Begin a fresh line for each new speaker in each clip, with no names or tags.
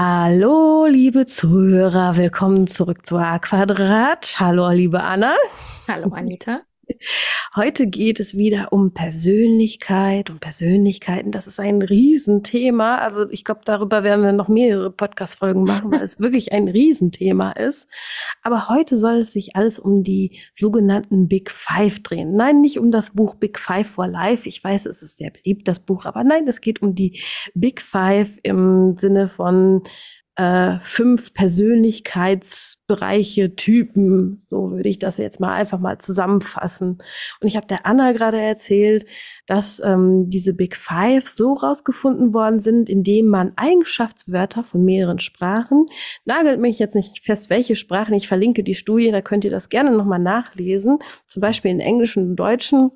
Hallo, liebe Zuhörer, willkommen zurück zu A Quadrat. Hallo, liebe Anna.
Hallo, Anita.
Heute geht es wieder um Persönlichkeit und Persönlichkeiten. Das ist ein Riesenthema. Also ich glaube, darüber werden wir noch mehrere Podcast-Folgen machen, weil es wirklich ein Riesenthema ist. Aber heute soll es sich alles um die sogenannten Big Five drehen. Nein, nicht um das Buch Big Five for Life. Ich weiß, es ist sehr beliebt, das Buch. Aber nein, es geht um die Big Five im Sinne von äh, fünf Persönlichkeitsbereiche, Typen, so würde ich das jetzt mal einfach mal zusammenfassen. Und ich habe der Anna gerade erzählt, dass ähm, diese Big Five so rausgefunden worden sind, indem man Eigenschaftswörter von mehreren Sprachen, nagelt mich jetzt nicht fest, welche Sprachen, ich verlinke die Studie, da könnt ihr das gerne nochmal nachlesen, zum Beispiel in Englisch und Deutschen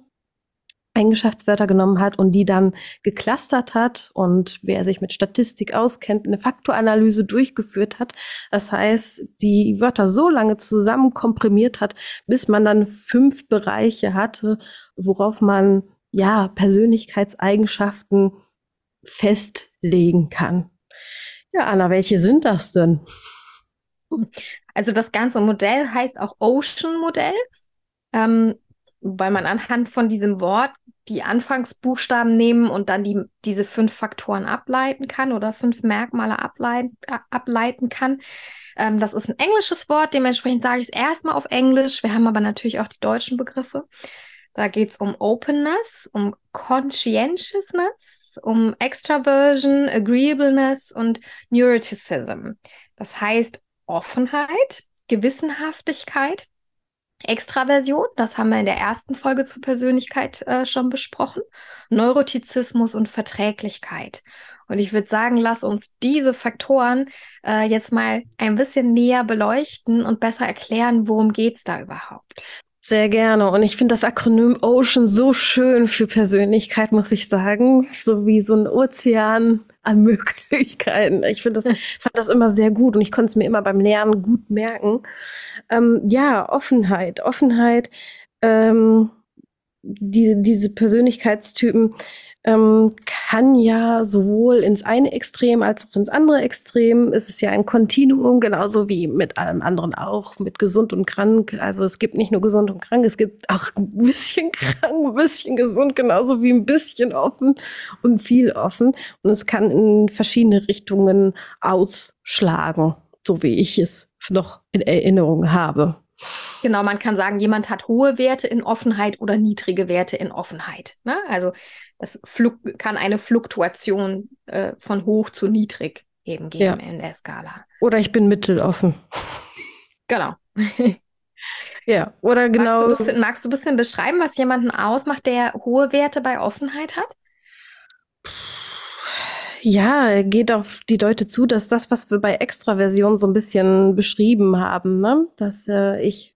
Eigenschaftswörter genommen hat und die dann geclustert hat und wer sich mit Statistik auskennt, eine Faktoranalyse durchgeführt hat. Das heißt, die Wörter so lange zusammen komprimiert hat, bis man dann fünf Bereiche hatte, worauf man ja Persönlichkeitseigenschaften festlegen kann. Ja, Anna, welche sind das denn?
Also das ganze Modell heißt auch Ocean Modell. Ähm, weil man anhand von diesem Wort die Anfangsbuchstaben nehmen und dann die, diese fünf Faktoren ableiten kann oder fünf Merkmale ableiten, ableiten kann. Ähm, das ist ein englisches Wort, dementsprechend sage ich es erstmal auf Englisch. Wir haben aber natürlich auch die deutschen Begriffe. Da geht es um Openness, um Conscientiousness, um Extraversion, Agreeableness und Neuroticism. Das heißt Offenheit, Gewissenhaftigkeit, Extraversion, das haben wir in der ersten Folge zur Persönlichkeit äh, schon besprochen, Neurotizismus und Verträglichkeit. Und ich würde sagen, lass uns diese Faktoren äh, jetzt mal ein bisschen näher beleuchten und besser erklären, worum geht es da überhaupt.
Sehr gerne. Und ich finde das Akronym Ocean so schön für Persönlichkeit, muss ich sagen. So wie so ein Ozean an Möglichkeiten. Ich finde das, fand das immer sehr gut und ich konnte es mir immer beim Lernen gut merken. Ähm, ja, Offenheit. Offenheit. Ähm, die, diese Persönlichkeitstypen ähm, kann ja sowohl ins eine Extrem als auch ins andere Extrem. Es ist ja ein Kontinuum, genauso wie mit allem anderen auch, mit gesund und krank. Also es gibt nicht nur gesund und krank, es gibt auch ein bisschen krank, ein bisschen gesund, genauso wie ein bisschen offen und viel offen. Und es kann in verschiedene Richtungen ausschlagen, so wie ich es noch in Erinnerung habe.
Genau, man kann sagen, jemand hat hohe Werte in Offenheit oder niedrige Werte in Offenheit. Ne? Also das kann eine Fluktuation äh, von hoch zu niedrig eben geben ja. in der Skala.
Oder ich bin mitteloffen.
Genau.
ja, oder genau.
Magst du, bisschen, magst du ein bisschen beschreiben, was jemanden ausmacht, der hohe Werte bei Offenheit hat?
Ja, geht auf die Leute zu, dass das, was wir bei Extraversion so ein bisschen beschrieben haben, ne? dass äh, ich.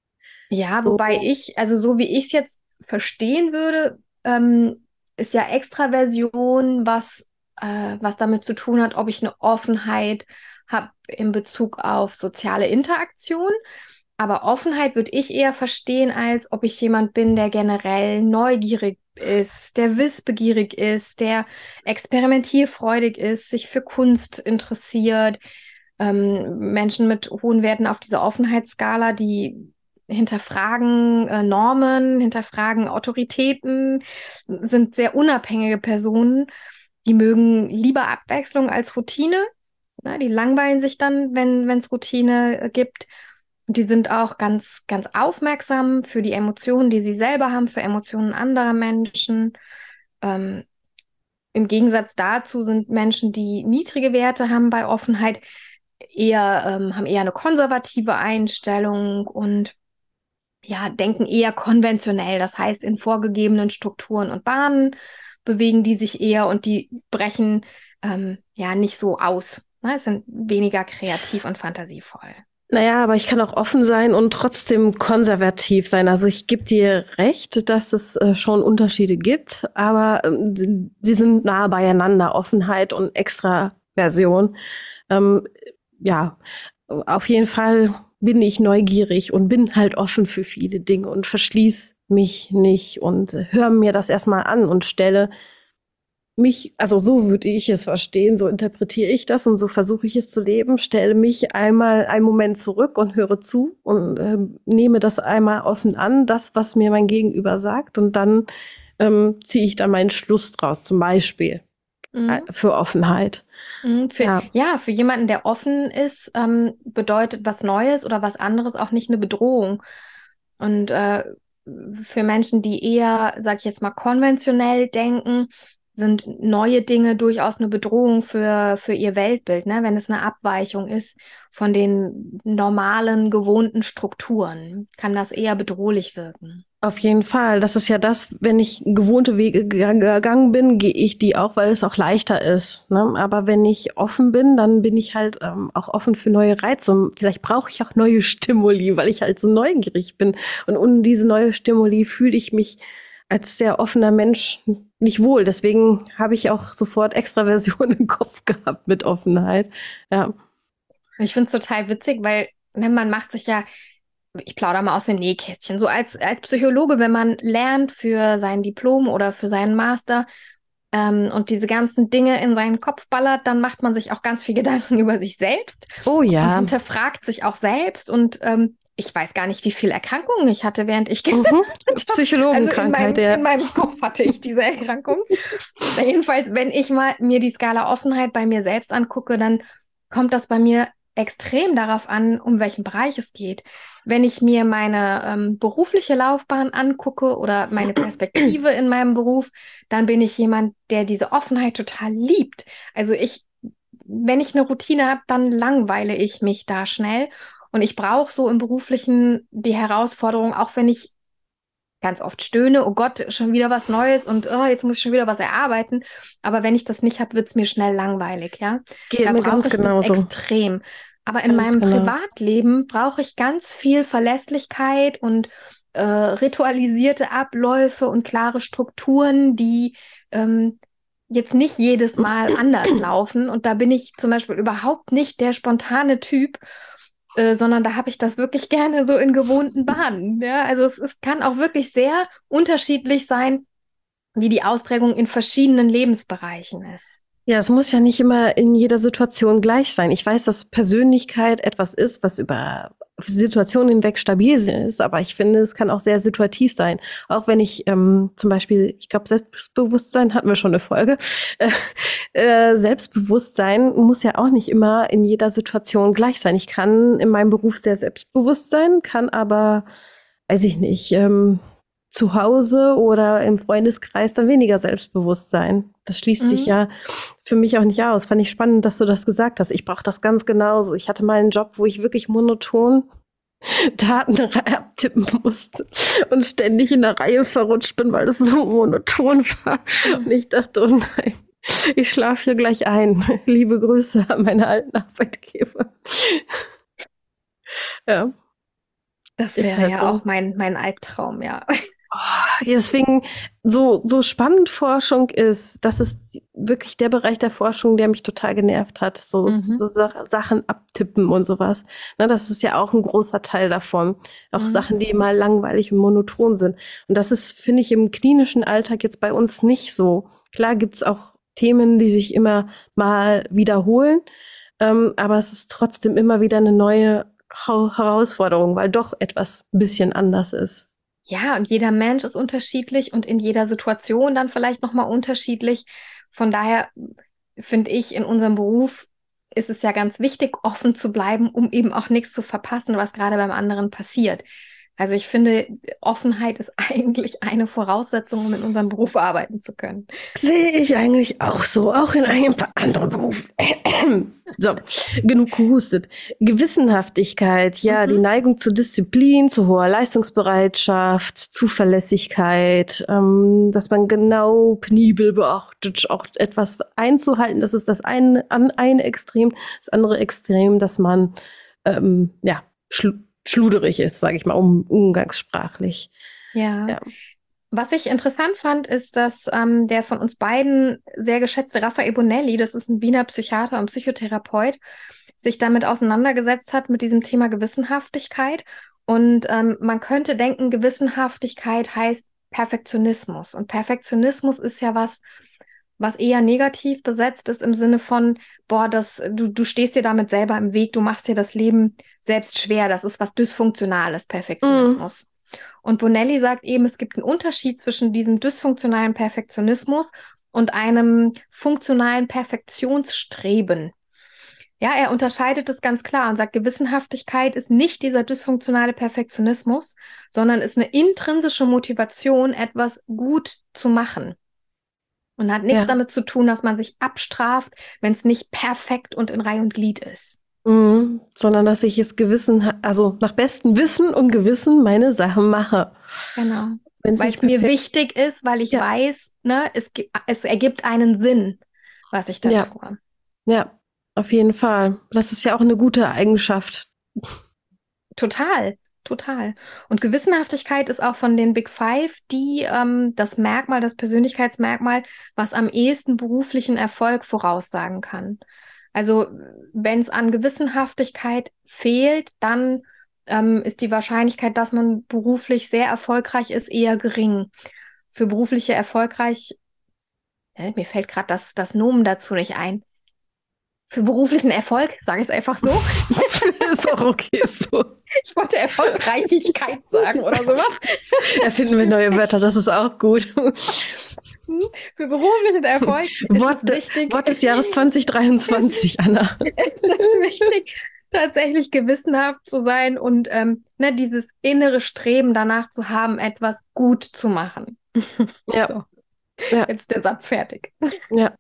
Ja, wobei ich, also so wie ich es jetzt verstehen würde, ähm, ist ja Extraversion, was, äh, was damit zu tun hat, ob ich eine Offenheit habe in Bezug auf soziale Interaktion. Aber Offenheit würde ich eher verstehen, als ob ich jemand bin, der generell neugierig ist, der wissbegierig ist, der experimentierfreudig ist, sich für Kunst interessiert. Ähm, Menschen mit hohen Werten auf dieser Offenheitsskala, die hinterfragen äh, Normen, hinterfragen Autoritäten, sind sehr unabhängige Personen. Die mögen lieber Abwechslung als Routine. Na, die langweilen sich dann, wenn es Routine äh, gibt. Die sind auch ganz, ganz aufmerksam für die Emotionen, die sie selber haben, für Emotionen anderer Menschen. Ähm, Im Gegensatz dazu sind Menschen, die niedrige Werte haben bei Offenheit, eher, ähm, haben eher eine konservative Einstellung und ja, denken eher konventionell. Das heißt, in vorgegebenen Strukturen und Bahnen bewegen die sich eher und die brechen ähm, ja nicht so aus. Ne? sind weniger kreativ und fantasievoll.
Naja, aber ich kann auch offen sein und trotzdem konservativ sein. Also ich gebe dir recht, dass es äh, schon Unterschiede gibt, aber ähm, die sind nah beieinander, Offenheit und Extraversion. Ähm, ja, auf jeden Fall bin ich neugierig und bin halt offen für viele Dinge und verschließe mich nicht und höre mir das erstmal an und stelle mich, also so würde ich es verstehen, so interpretiere ich das und so versuche ich es zu leben, stelle mich einmal einen Moment zurück und höre zu und äh, nehme das einmal offen an, das, was mir mein Gegenüber sagt und dann ähm, ziehe ich da meinen Schluss draus, zum Beispiel mhm. äh, für Offenheit.
Mhm, für, ja. ja. für jemanden, der offen ist, ähm, bedeutet was Neues oder was anderes auch nicht eine Bedrohung. Und äh, für Menschen, die eher, sag ich jetzt mal, konventionell denken, sind neue Dinge durchaus eine Bedrohung für, für ihr Weltbild, ne? wenn es eine Abweichung ist von den normalen, gewohnten Strukturen, kann das eher bedrohlich wirken.
Auf jeden Fall. Das ist ja das, wenn ich gewohnte Wege gegangen bin, gehe ich die auch, weil es auch leichter ist. Ne? Aber wenn ich offen bin, dann bin ich halt ähm, auch offen für neue Reize. Vielleicht brauche ich auch neue Stimuli, weil ich halt so neugierig bin. Und ohne diese neue Stimuli fühle ich mich als sehr offener Mensch nicht wohl. Deswegen habe ich auch sofort Extraversion im Kopf gehabt mit Offenheit. Ja.
Ich finde es total witzig, weil ne, man macht sich ja, ich plaudere mal aus dem Nähkästchen, so als, als Psychologe, wenn man lernt für sein Diplom oder für seinen Master ähm, und diese ganzen Dinge in seinen Kopf ballert, dann macht man sich auch ganz viel Gedanken über sich selbst.
Oh ja.
Und hinterfragt sich auch selbst und ähm, ich weiß gar nicht, wie viele Erkrankungen ich hatte, während ich
mhm. Psychologenkrankheit,
also in, meinem, in meinem Kopf hatte ich diese Erkrankung. Jedenfalls, wenn ich mal mir die Skala Offenheit bei mir selbst angucke, dann kommt das bei mir extrem darauf an, um welchen Bereich es geht. Wenn ich mir meine ähm, berufliche Laufbahn angucke oder meine Perspektive in meinem Beruf, dann bin ich jemand, der diese Offenheit total liebt. Also ich, wenn ich eine Routine habe, dann langweile ich mich da schnell und ich brauche so im Beruflichen die Herausforderung, auch wenn ich ganz oft stöhne, oh Gott, schon wieder was Neues und oh, jetzt muss ich schon wieder was erarbeiten. Aber wenn ich das nicht habe, wird es mir schnell langweilig, ja.
Geht da brauche ich genauso.
das extrem. Aber in ganz meinem genauso. Privatleben brauche ich ganz viel Verlässlichkeit und äh, ritualisierte Abläufe und klare Strukturen, die ähm, jetzt nicht jedes Mal anders laufen. Und da bin ich zum Beispiel überhaupt nicht der spontane Typ. Äh, sondern da habe ich das wirklich gerne so in gewohnten Bahnen. Ja? Also es, es kann auch wirklich sehr unterschiedlich sein, wie die Ausprägung in verschiedenen Lebensbereichen ist.
Ja, es muss ja nicht immer in jeder Situation gleich sein. Ich weiß, dass Persönlichkeit etwas ist, was über Situationen hinweg stabil ist, aber ich finde, es kann auch sehr situativ sein. Auch wenn ich ähm, zum Beispiel, ich glaube, Selbstbewusstsein hatten wir schon eine Folge. Äh, Selbstbewusstsein muss ja auch nicht immer in jeder Situation gleich sein. Ich kann in meinem Beruf sehr selbstbewusst sein, kann aber, weiß ich nicht, ähm, zu Hause oder im Freundeskreis dann weniger selbstbewusst sein. Das schließt mhm. sich ja für mich auch nicht aus. Fand ich spannend, dass du das gesagt hast. Ich brauche das ganz genauso. Ich hatte mal einen Job, wo ich wirklich monoton Daten abtippen musste und ständig in der Reihe verrutscht bin, weil das so monoton war. Und ich dachte, oh nein, ich schlafe hier gleich ein. Liebe Grüße an meine alten Arbeitgeber.
ja. Das wäre halt ja so. auch mein, mein Albtraum, ja.
Oh, deswegen so, so spannend Forschung ist, das ist wirklich der Bereich der Forschung, der mich total genervt hat. So, mhm. so Sachen abtippen und sowas. Ne, das ist ja auch ein großer Teil davon. Auch mhm. Sachen, die immer langweilig und monoton sind. Und das ist, finde ich, im klinischen Alltag jetzt bei uns nicht so. Klar gibt's auch Themen, die sich immer mal wiederholen. Ähm, aber es ist trotzdem immer wieder eine neue Herausforderung, weil doch etwas ein bisschen anders ist.
Ja, und jeder Mensch ist unterschiedlich und in jeder Situation dann vielleicht nochmal unterschiedlich. Von daher finde ich, in unserem Beruf ist es ja ganz wichtig, offen zu bleiben, um eben auch nichts zu verpassen, was gerade beim anderen passiert. Also ich finde, Offenheit ist eigentlich eine Voraussetzung, um in unserem Beruf arbeiten zu können.
Sehe ich eigentlich auch so, auch in einem anderen Beruf. so, genug gehustet. Gewissenhaftigkeit, ja, mhm. die Neigung zur Disziplin, zu hoher Leistungsbereitschaft, Zuverlässigkeit, ähm, dass man genau penibel beachtet, auch etwas einzuhalten. Das ist das eine, an eine Extrem, das andere Extrem, dass man ähm, ja, schluderig ist, sage ich mal, um, umgangssprachlich.
Ja. ja. Was ich interessant fand, ist, dass ähm, der von uns beiden sehr geschätzte Raffaele Bonelli, das ist ein Wiener Psychiater und Psychotherapeut, sich damit auseinandergesetzt hat mit diesem Thema Gewissenhaftigkeit. Und ähm, man könnte denken, Gewissenhaftigkeit heißt Perfektionismus. Und Perfektionismus ist ja was, was eher negativ besetzt ist im Sinne von, boah, das, du, du stehst dir damit selber im Weg, du machst dir das Leben selbst schwer. Das ist was Dysfunktionales, Perfektionismus. Mm. Und Bonelli sagt eben, es gibt einen Unterschied zwischen diesem dysfunktionalen Perfektionismus und einem funktionalen Perfektionsstreben. Ja, er unterscheidet es ganz klar und sagt, Gewissenhaftigkeit ist nicht dieser dysfunktionale Perfektionismus, sondern ist eine intrinsische Motivation, etwas gut zu machen. Und hat nichts ja. damit zu tun, dass man sich abstraft, wenn es nicht perfekt und in Reihe und Glied ist.
Mhm, sondern dass ich es Gewissen, also nach bestem Wissen und Gewissen meine Sachen mache.
Genau. Weil es mir wichtig ist, weil ich ja. weiß, ne, es, es ergibt einen Sinn, was ich da
ja.
tue.
Ja, auf jeden Fall. Das ist ja auch eine gute Eigenschaft.
Total, total. Und Gewissenhaftigkeit ist auch von den Big Five die ähm, das Merkmal, das Persönlichkeitsmerkmal, was am ehesten beruflichen Erfolg voraussagen kann. Also wenn es an Gewissenhaftigkeit fehlt, dann ähm, ist die Wahrscheinlichkeit, dass man beruflich sehr erfolgreich ist, eher gering. Für berufliche erfolgreich, äh, mir fällt gerade das, das Nomen dazu nicht ein für beruflichen Erfolg, sage ich es einfach so.
ist auch okay so.
Ich wollte Erfolgreichigkeit sagen oder sowas.
Erfinden wir neue Wörter, das ist auch gut.
Für beruflichen Erfolg ist
Wort, es wichtig. Wort des Jahres 2023, Anna.
Es ist wichtig, tatsächlich gewissenhaft zu sein und ähm, ne, dieses innere Streben danach zu haben, etwas gut zu machen.
Ja. So. ja.
Jetzt der Satz fertig.
Ja.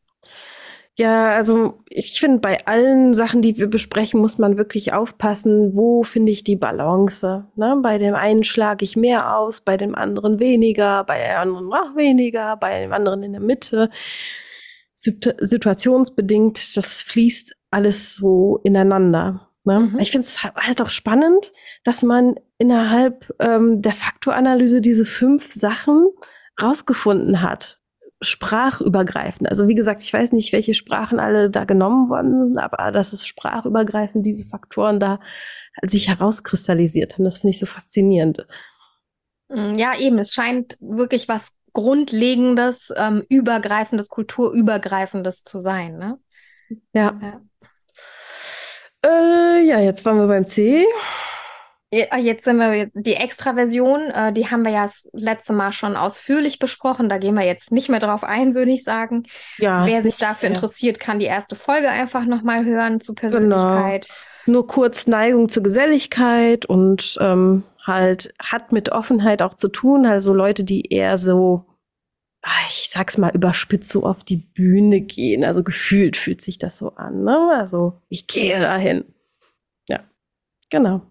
Ja, also ich finde, bei allen Sachen, die wir besprechen, muss man wirklich aufpassen, wo finde ich die Balance. Ne? Bei dem einen schlage ich mehr aus, bei dem anderen weniger, bei dem anderen noch weniger, bei dem anderen in der Mitte. Situationsbedingt, das fließt alles so ineinander. Ne? Mhm. Ich finde es halt auch spannend, dass man innerhalb ähm, der Faktoranalyse diese fünf Sachen rausgefunden hat sprachübergreifend. Also wie gesagt, ich weiß nicht, welche Sprachen alle da genommen worden sind, aber dass es sprachübergreifend diese Faktoren da sich herauskristallisiert haben, das finde ich so faszinierend.
Mm, ja, eben, es scheint wirklich was Grundlegendes, ähm, Übergreifendes, Kulturübergreifendes zu sein, ne?
Ja. Ja, äh, ja jetzt waren wir beim C.
Ah, jetzt sind wir die Extra-Version, äh, die haben wir ja das letzte Mal schon ausführlich besprochen. Da gehen wir jetzt nicht mehr drauf ein, würde ich sagen. Ja. Wer sich dafür ja. interessiert, kann die erste Folge einfach nochmal hören zu Persönlichkeit.
Genau. Nur kurz Neigung zur Geselligkeit und ähm, halt hat mit Offenheit auch zu tun. Also Leute, die eher so, ah, ich sag's mal überspitzt, so auf die Bühne gehen. Also gefühlt fühlt sich das so an. Ne? Also ich gehe dahin. Ja, genau.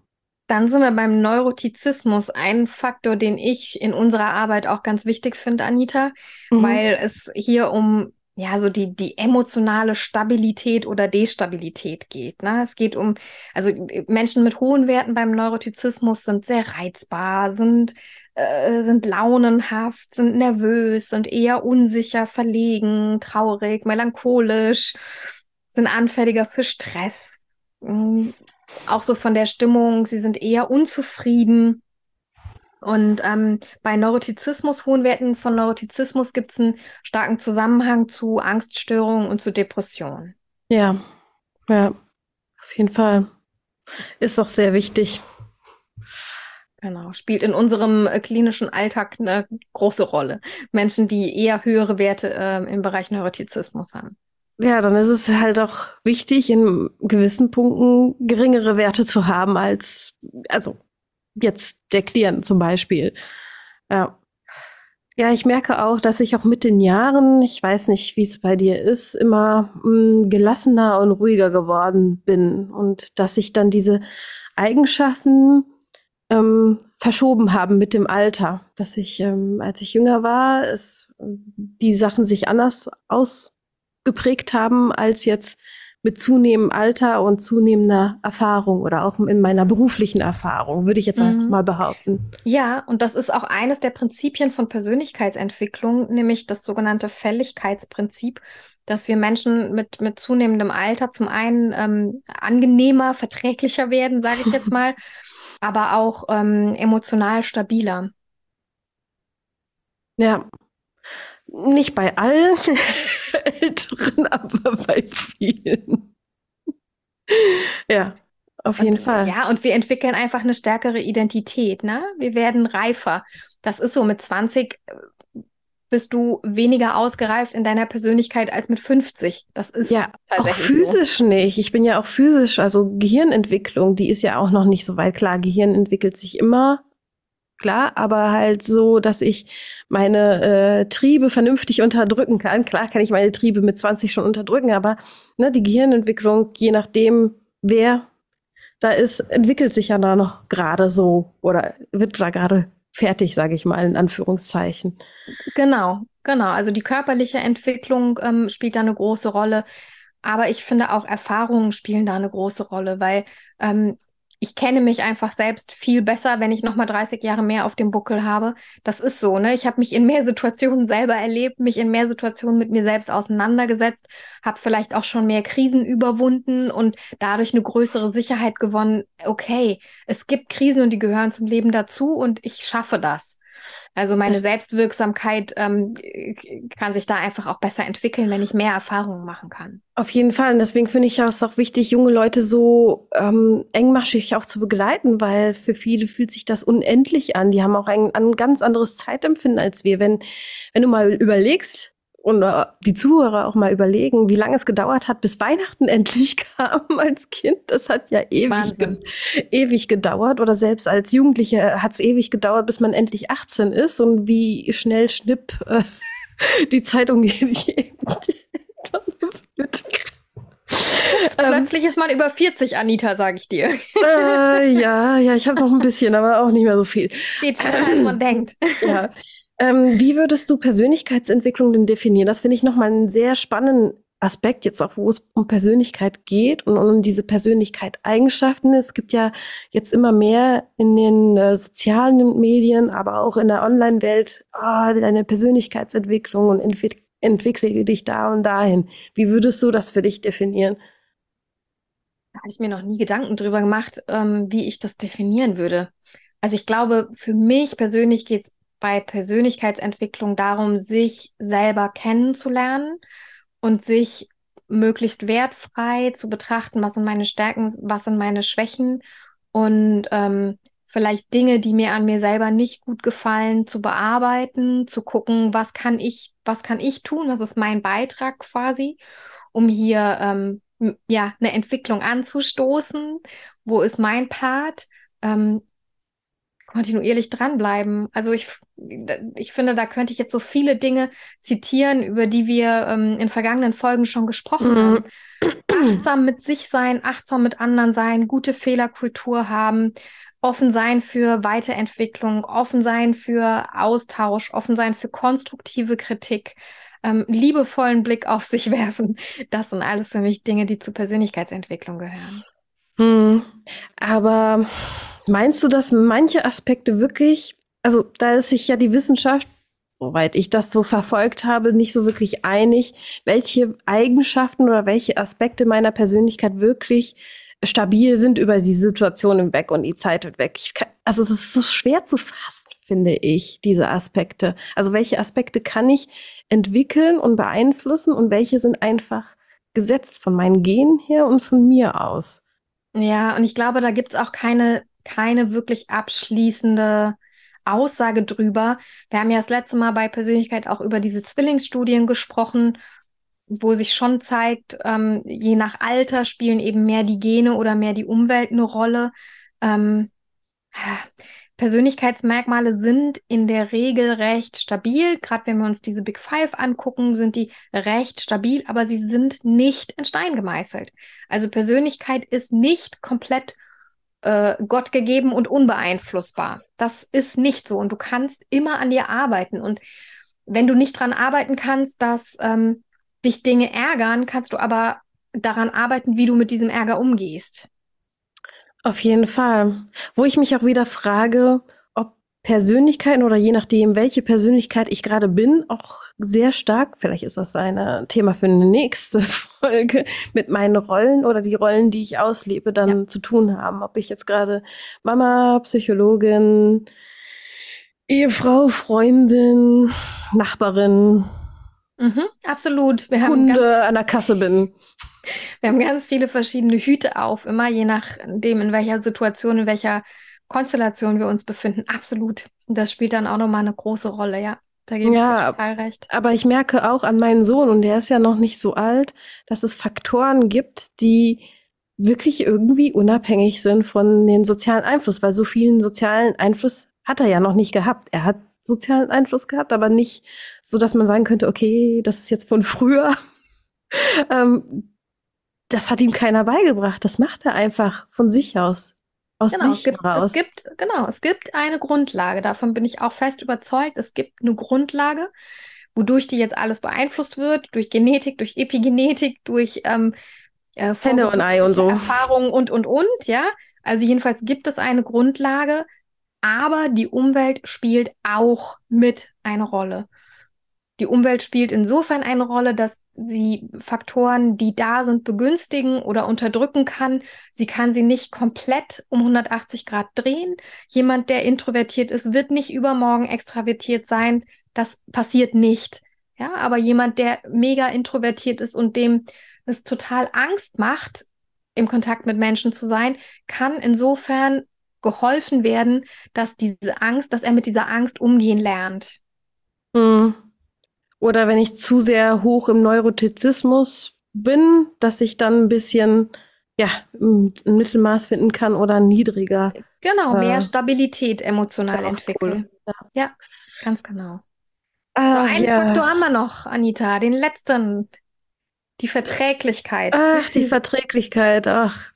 Dann sind wir beim Neurotizismus, ein Faktor, den ich in unserer Arbeit auch ganz wichtig finde, Anita, mhm. weil es hier um ja, so die, die emotionale Stabilität oder Destabilität geht. Ne? Es geht um, also Menschen mit hohen Werten beim Neurotizismus sind sehr reizbar, sind, äh, sind launenhaft, sind nervös, sind eher unsicher, verlegen, traurig, melancholisch, sind anfälliger für Stress, hm, auch so von der Stimmung, sie sind eher unzufrieden. Und ähm, bei Neurotizismus, hohen Werten von Neurotizismus, gibt es einen starken Zusammenhang zu Angststörungen und zu Depressionen.
Ja, ja, auf jeden Fall. Ist auch sehr wichtig.
Genau, spielt in unserem äh, klinischen Alltag eine große Rolle. Menschen, die eher höhere Werte äh, im Bereich Neurotizismus haben.
Ja, dann ist es halt auch wichtig, in gewissen Punkten geringere Werte zu haben als, also jetzt der Klient zum Beispiel. Ja. Ja, ich merke auch, dass ich auch mit den Jahren, ich weiß nicht, wie es bei dir ist, immer mh, hm, gelassener und ruhiger geworden bin und dass sich dann diese Eigenschaften ähm, verschoben haben mit dem Alter. Dass ich, ähm, als ich jünger war, es, die Sachen sich anders aus geprägt haben als jetzt mit zunehmendem Alter und zunehmender Erfahrung oder auch in meiner beruflichen Erfahrung, würde ich jetzt mhm. mal behaupten.
Ja, und das ist auch eines der Prinzipien von Persönlichkeitsentwicklung, nämlich das sogenannte Fälligkeitsprinzip, dass wir Menschen mit, mit zunehmendem Alter zum einen ähm, angenehmer, verträglicher werden, sage ich jetzt mal, aber auch ähm, emotional stabiler.
Ja, Nicht bei allen Älteren, aber bei vielen. ja, auf jeden
und,
Fall.
Ja, und wir entwickeln einfach eine stärkere Identität, ne? Wir werden reifer. Das ist so, mit 20 bist du weniger ausgereift in deiner Persönlichkeit als mit 50. Das ist
ja auch physisch so. nicht. Ich bin ja auch physisch, also Gehirnentwicklung, die ist ja auch noch nicht so weit. Klar, Gehirn entwickelt sich immer, klar, aber halt so, dass ich meine äh, Triebe vernünftig unterdrücken kann. Klar kann ich meine Triebe mit 20 schon unterdrücken, aber ne, die Gehirnentwicklung, je nachdem, wer da ist, entwickelt sich ja da noch gerade so oder wird da gerade fertig, sage ich mal, in Anführungszeichen.
Genau, genau. Also die körperliche Entwicklung ähm, spielt da eine große Rolle. Aber ich finde auch Erfahrungen spielen da eine große Rolle, weil ähm, ich kenne mich einfach selbst viel besser, wenn ich noch mal 30 Jahre mehr auf dem Buckel habe. Das ist so, ne? Ich habe mich in mehr Situationen selber erlebt, mich in mehr Situationen mit mir selbst auseinandergesetzt, habe vielleicht auch schon mehr Krisen überwunden und dadurch eine größere Sicherheit gewonnen. Okay, es gibt Krisen und die gehören zum Leben dazu und ich schaffe das. Also meine Selbstwirksamkeit ähm, kann sich da einfach auch besser entwickeln, wenn ich mehr Erfahrungen machen kann.
Auf jeden Fall. Und deswegen finde ich es auch wichtig, junge Leute so ähm, engmaschig auch zu begleiten, weil für viele fühlt sich das unendlich an. Die haben auch ein, ein ganz anderes Zeitempfinden als wir. Wenn, wenn du mal überlegst, und äh, die Zuhörer auch mal überlegen, wie lange es gedauert hat, bis Weihnachten endlich kam als Kind. Das hat ja ewig, ge ewig gedauert. Oder selbst als Jugendliche hat es ewig gedauert, bis man endlich 18 ist. Und wie schnell schnipp äh, die Zeitung geht.
Ups, ähm, plötzlich ist man über 40, Anita, sage ich dir.
Äh, ja, ja, ich habe noch ein bisschen, aber auch nicht mehr so viel.
Geht schneller, als man denkt.
Ja. Ähm, wie würdest du Persönlichkeitsentwicklung denn definieren? Das finde ich nochmal einen sehr spannenden Aspekt, jetzt auch, wo es um Persönlichkeit geht und um diese Persönlichkeit-Eigenschaften. Es gibt ja jetzt immer mehr in den äh, sozialen Medien, aber auch in der Online-Welt, oh, deine Persönlichkeitsentwicklung und entwick entwickle dich da und dahin. Wie würdest du das für dich definieren?
Da habe ich mir noch nie Gedanken drüber gemacht, ähm, wie ich das definieren würde. Also ich glaube, für mich persönlich geht es bei Persönlichkeitsentwicklung darum, sich selber kennenzulernen und sich möglichst wertfrei zu betrachten, was sind meine Stärken, was sind meine Schwächen und ähm, vielleicht Dinge, die mir an mir selber nicht gut gefallen, zu bearbeiten, zu gucken, was kann ich, was kann ich tun, was ist mein Beitrag quasi, um hier ähm, ja eine Entwicklung anzustoßen. Wo ist mein Part? Ähm, kontinuierlich dranbleiben. Also ich, ich finde, da könnte ich jetzt so viele Dinge zitieren, über die wir ähm, in vergangenen Folgen schon gesprochen mhm. haben. Achtsam mit sich sein, achtsam mit anderen sein, gute Fehlerkultur haben, offen sein für Weiterentwicklung, offen sein für Austausch, offen sein für konstruktive Kritik, ähm, liebevollen Blick auf sich werfen. Das sind alles für mich Dinge, die zur Persönlichkeitsentwicklung gehören.
Mhm. Aber Meinst du, dass manche Aspekte wirklich, also da ist sich ja die Wissenschaft, soweit ich das so verfolgt habe, nicht so wirklich einig, welche Eigenschaften oder welche Aspekte meiner Persönlichkeit wirklich stabil sind über die Situation hinweg und die Zeit hinweg. Kann, also es ist so schwer zu fassen, finde ich, diese Aspekte. Also welche Aspekte kann ich entwickeln und beeinflussen und welche sind einfach gesetzt von meinen Genen her und von mir aus?
Ja, und ich glaube, da gibt es auch keine keine wirklich abschließende Aussage drüber. Wir haben ja das letzte Mal bei Persönlichkeit auch über diese Zwillingsstudien gesprochen, wo sich schon zeigt, ähm, je nach Alter spielen eben mehr die Gene oder mehr die Umwelt eine Rolle. Ähm, Persönlichkeitsmerkmale sind in der Regel recht stabil. Gerade wenn wir uns diese Big Five angucken, sind die recht stabil, aber sie sind nicht in Stein gemeißelt. Also Persönlichkeit ist nicht komplett äh, Gott gegeben und unbeeinflussbar. Das ist nicht so und du kannst immer an dir arbeiten. Und wenn du nicht daran arbeiten kannst, dass ähm, dich Dinge ärgern, kannst du aber daran arbeiten, wie du mit diesem Ärger umgehst.
Auf jeden Fall. Wo ich mich auch wieder frage, Persönlichkeiten oder je nachdem, welche Persönlichkeit ich gerade bin, auch sehr stark, vielleicht ist das ein Thema für eine nächste Folge, mit meinen Rollen oder die Rollen, die ich auslebe, dann ja. zu tun haben. Ob ich jetzt gerade Mama, Psychologin, Ehefrau, Freundin, Nachbarin.
Mhm, absolut.
Wir haben Kunde ganz, an der Kasse bin.
Wir haben ganz viele verschiedene Hüte auf, immer je nachdem, in welcher Situation, in welcher Konstellation wir uns befinden. Absolut. Und das spielt dann auch nochmal eine große Rolle, ja. Da gebe ja, ich total recht.
Aber ich merke auch an meinen Sohn, und der ist ja noch nicht so alt, dass es Faktoren gibt, die wirklich irgendwie unabhängig sind von den sozialen Einfluss, weil so vielen sozialen Einfluss hat er ja noch nicht gehabt. Er hat sozialen Einfluss gehabt, aber nicht so, dass man sagen könnte, okay, das ist jetzt von früher. ähm, das hat ihm keiner beigebracht. Das macht er einfach von sich aus. Aus
genau,
sich
es gibt,
raus.
Es gibt, genau, es gibt eine Grundlage. Davon bin ich auch fest überzeugt. Es gibt eine Grundlage, wodurch die jetzt alles beeinflusst wird, durch Genetik, durch Epigenetik, durch ähm,
äh, Henne und Ei und so.
Erfahrungen und, und, und, ja. Also jedenfalls gibt es eine Grundlage, aber die Umwelt spielt auch mit eine Rolle. Die Umwelt spielt insofern eine Rolle, dass sie Faktoren, die da sind, begünstigen oder unterdrücken kann. Sie kann sie nicht komplett um 180 Grad drehen. Jemand, der introvertiert ist, wird nicht übermorgen extravertiert sein. Das passiert nicht. Ja, aber jemand, der mega introvertiert ist und dem es total Angst macht, im Kontakt mit Menschen zu sein, kann insofern geholfen werden, dass diese Angst, dass er mit dieser Angst umgehen lernt.
Mhm. Oder wenn ich zu sehr hoch im Neurotizismus bin, dass ich dann ein bisschen ja, ein Mittelmaß finden kann oder niedriger.
Genau, mehr äh, Stabilität emotional entwickeln. Cool. Ja. ja. ganz genau. Ah, so, einen ja. Faktor haben wir noch, Anita, den letzten. Die Verträglichkeit.
Ach, die Verträglichkeit. Ach,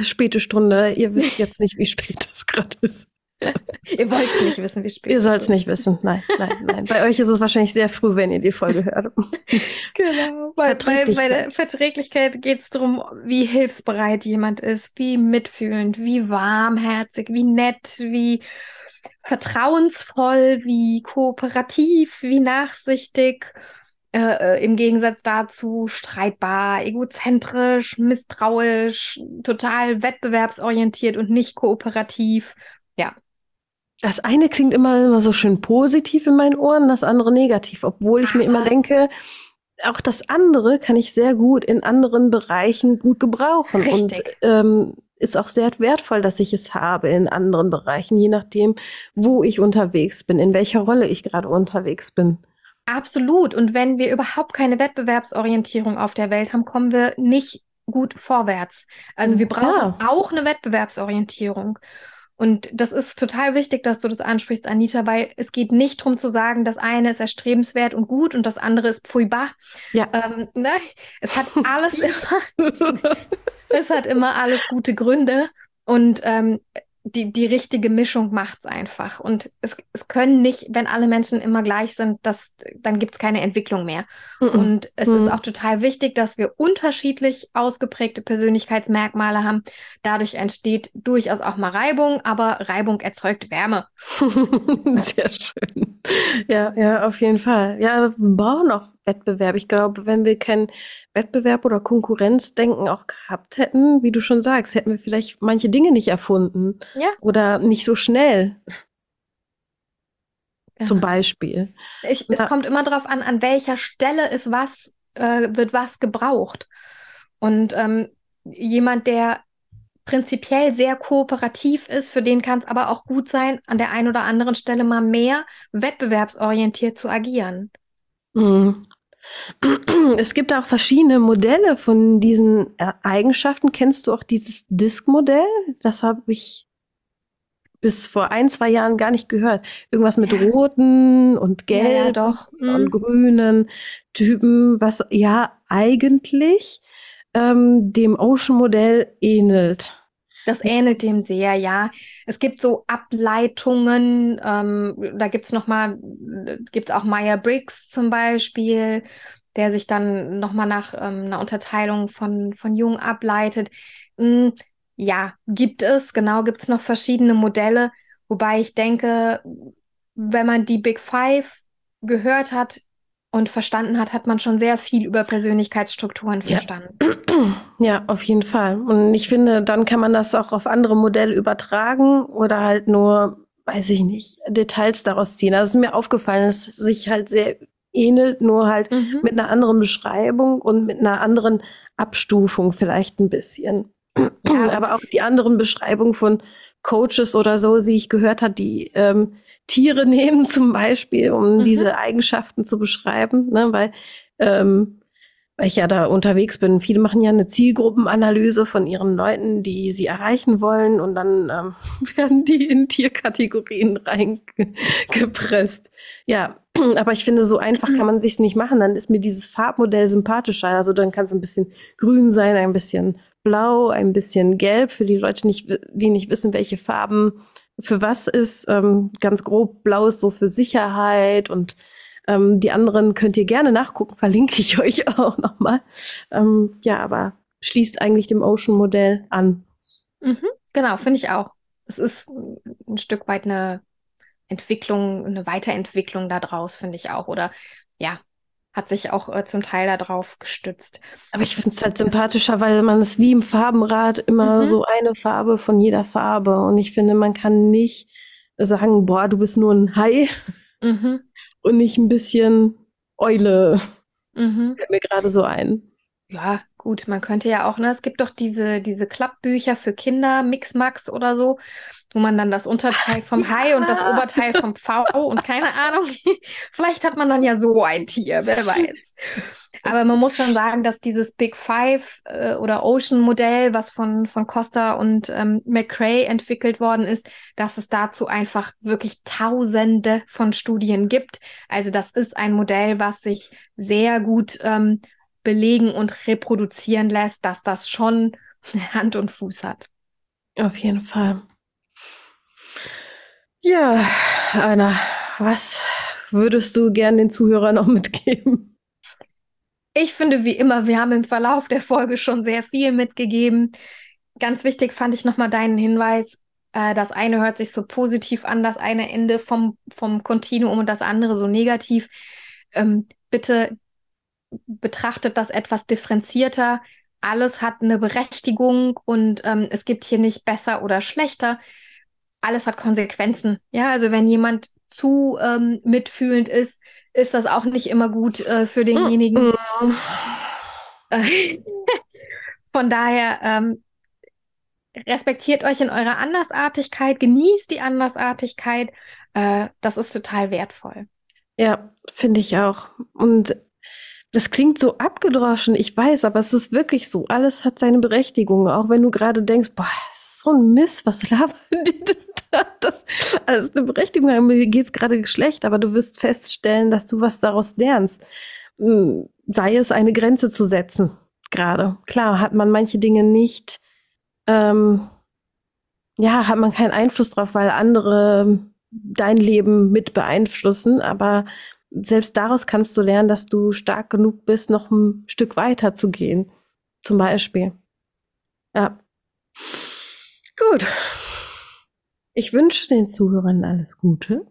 späte Stunde. Ihr wisst jetzt nicht, wie spät es gerade ist.
ihr wollt nicht wissen, wie spät.
Ihr sollt es nicht wissen. Nein, nein, nein. Bei euch ist es wahrscheinlich sehr früh, wenn ihr die Folge hört.
genau. Bei, bei, bei der Verträglichkeit geht es darum, wie hilfsbereit jemand ist, wie mitfühlend, wie warmherzig, wie nett, wie vertrauensvoll, wie kooperativ, wie nachsichtig äh, äh, im Gegensatz dazu streitbar, egozentrisch, misstrauisch, total wettbewerbsorientiert und nicht kooperativ.
Das eine klingt immer, immer so schön positiv in meinen Ohren, das andere negativ, obwohl ich mir immer denke, auch das andere kann ich sehr gut in anderen Bereichen gut gebrauchen. Richtig. Und ähm, ist auch sehr wertvoll, dass ich es habe in anderen Bereichen, je nachdem, wo ich unterwegs bin, in welcher Rolle ich gerade unterwegs bin.
Absolut. Und wenn wir überhaupt keine Wettbewerbsorientierung auf der Welt haben, kommen wir nicht gut vorwärts. Also wir brauchen ja. auch eine Wettbewerbsorientierung. Und das ist total wichtig, dass du das ansprichst, Anita, weil es geht nicht darum zu sagen, das eine ist erstrebenswert und gut und das andere ist pfui-bah. Ja. Ähm, ne? Es hat alles immer, es hat immer alles gute Gründe. Und ähm, die, die richtige Mischung macht es einfach. Und es, es können nicht, wenn alle Menschen immer gleich sind, das, dann gibt es keine Entwicklung mehr. Mm -mm. Und es mm. ist auch total wichtig, dass wir unterschiedlich ausgeprägte Persönlichkeitsmerkmale haben. Dadurch entsteht durchaus auch mal Reibung, aber Reibung erzeugt Wärme.
Sehr schön. Ja, ja, auf jeden Fall. Ja, wir brauchen auch Wettbewerb. Ich glaube, wenn wir keinen Wettbewerb oder Konkurrenzdenken auch gehabt hätten, wie du schon sagst, hätten wir vielleicht manche Dinge nicht erfunden. Ja. Oder nicht so schnell. Ja. Zum Beispiel.
Ich. Es kommt immer darauf an, an welcher Stelle ist was, äh, wird was gebraucht. Und ähm, jemand, der prinzipiell sehr kooperativ ist, für den kann es aber auch gut sein, an der einen oder anderen Stelle mal mehr wettbewerbsorientiert zu agieren.
Mhm. Es gibt auch verschiedene Modelle von diesen äh, Eigenschaften. Kennst du auch dieses Disk-Modell? Das habe ich bis vor ein, zwei Jahren gar nicht gehört. Irgendwas mit roten und gelben ja, ja, doch. und mhm. grünen Typen, was ja eigentlich ähm, dem Ocean-Modell ähnelt.
Das ähnelt dem sehr, ja. Es gibt so Ableitungen, ähm, da gibt es nochmal, gibt es auch Meyer-Briggs zum Beispiel, der sich dann nochmal nach ähm, einer Unterteilung von, von Jung ableitet. Hm, ja, gibt es, genau, gibt es noch verschiedene Modelle, wobei ich denke, wenn man die Big Five gehört hat, und verstanden hat, hat man schon sehr viel über Persönlichkeitsstrukturen verstanden.
Ja. ja, auf jeden Fall. Und ich finde, dann kann man das auch auf andere Modelle übertragen oder halt nur weiß ich nicht, Details daraus ziehen. Also es ist mir aufgefallen, dass es sich halt sehr ähnelt, nur halt mhm. mit einer anderen Beschreibung und mit einer anderen Abstufung vielleicht ein bisschen. Ja, Aber auch die anderen Beschreibungen von Coaches oder so, die ich gehört habe, die ähm, Tiere nehmen zum Beispiel, um mhm. diese Eigenschaften zu beschreiben, ne? weil ähm, weil ich ja da unterwegs bin. Viele machen ja eine Zielgruppenanalyse von ihren Leuten, die sie erreichen wollen und dann ähm, werden die in Tierkategorien reingepresst. Ja, aber ich finde, so einfach kann man sich's nicht machen. Dann ist mir dieses Farbmodell sympathischer. Also dann kann es ein bisschen grün sein, ein bisschen blau, ein bisschen gelb für die Leute, nicht, die nicht wissen, welche Farben für was ist. Ähm, ganz grob blau ist so für Sicherheit und ähm, die anderen könnt ihr gerne nachgucken, verlinke ich euch auch nochmal. Ähm, ja, aber schließt eigentlich dem Ocean-Modell an.
Mhm, genau, finde ich auch. Es ist ein Stück weit eine Entwicklung, eine Weiterentwicklung daraus, finde ich auch. Oder ja, hat sich auch äh, zum Teil darauf gestützt.
Aber ich finde es halt sympathischer, weil man es wie im Farbenrad immer mhm. so eine Farbe von jeder Farbe. Und ich finde, man kann nicht sagen, boah, du bist nur ein Hai. Mhm und nicht ein bisschen Eule. Mhm. Fällt mir gerade so ein.
Ja, gut, man könnte ja auch, ne, es gibt doch diese, diese Klappbücher für Kinder, Mixmax oder so, wo man dann das Unterteil vom ja. Hai und das Oberteil vom V und keine Ahnung. Vielleicht hat man dann ja so ein Tier, wer weiß. Aber man muss schon sagen, dass dieses Big Five äh, oder Ocean Modell, was von, von Costa und ähm, McCrae entwickelt worden ist, dass es dazu einfach wirklich tausende von Studien gibt. Also das ist ein Modell, was sich sehr gut ähm, belegen und reproduzieren lässt, dass das schon Hand und Fuß hat.
Auf jeden Fall. Ja, Anna, was würdest du gern den Zuhörern noch mitgeben?
Ich finde, wie immer, wir haben im Verlauf der Folge schon sehr viel mitgegeben. Ganz wichtig fand ich nochmal deinen Hinweis. Äh, das eine hört sich so positiv an, das eine Ende vom, vom Kontinuum und das andere so negativ. Ähm, bitte betrachtet das etwas differenzierter. Alles hat eine Berechtigung und ähm, es gibt hier nicht besser oder schlechter. Alles hat Konsequenzen. Ja, also wenn jemand zu ähm, mitfühlend ist, ist das auch nicht immer gut äh, für denjenigen. Von daher ähm, respektiert euch in eurer Andersartigkeit, genießt die Andersartigkeit. Äh, das ist total wertvoll.
Ja, finde ich auch. Und das klingt so abgedroschen, ich weiß, aber es ist wirklich so. Alles hat seine Berechtigung. Auch wenn du gerade denkst, boah, so ein Mist, was labern die denn das, also ist eine Berechtigung, mir geht es gerade schlecht, aber du wirst feststellen, dass du was daraus lernst. Hm, sei es eine Grenze zu setzen, gerade. Klar, hat man manche Dinge nicht, ähm, ja, hat man keinen Einfluss drauf, weil andere dein Leben mit beeinflussen, aber selbst daraus kannst du lernen, dass du stark genug bist, noch ein Stück weiter zu gehen. Zum Beispiel. Ja. Gut. Ich wünsche den Zuhörern alles Gute.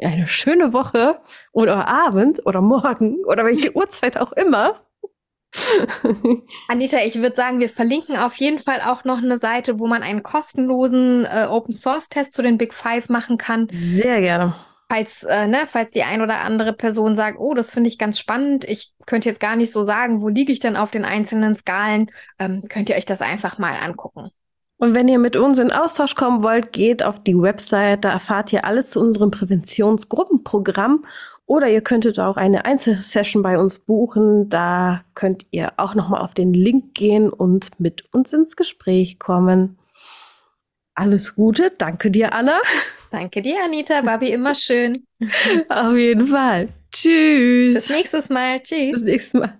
Eine schöne Woche oder Abend oder Morgen oder welche Uhrzeit auch immer.
Anita, ich würde sagen, wir verlinken auf jeden Fall auch noch eine Seite, wo man einen kostenlosen äh, Open Source Test zu den Big Five machen kann.
Sehr gerne.
Falls, äh, ne, falls die ein oder andere Person sagt, oh, das finde ich ganz spannend, ich könnte jetzt gar nicht so sagen, wo liege ich denn auf den einzelnen Skalen, ähm, könnt ihr euch das einfach mal angucken.
Und wenn ihr mit uns in Austausch kommen wollt, geht auf die Website, da erfahrt ihr alles zu unserem Präventionsgruppenprogramm oder ihr könntet auch eine Einzelsession bei uns buchen. Da könnt ihr auch nochmal auf den Link gehen und mit uns ins Gespräch kommen. Alles Gute, danke dir, Anna.
Danke dir, Anita, wie immer schön.
auf jeden Fall. Tschüss.
Bis nächstes Mal. Tschüss.
Bis nächstes Mal.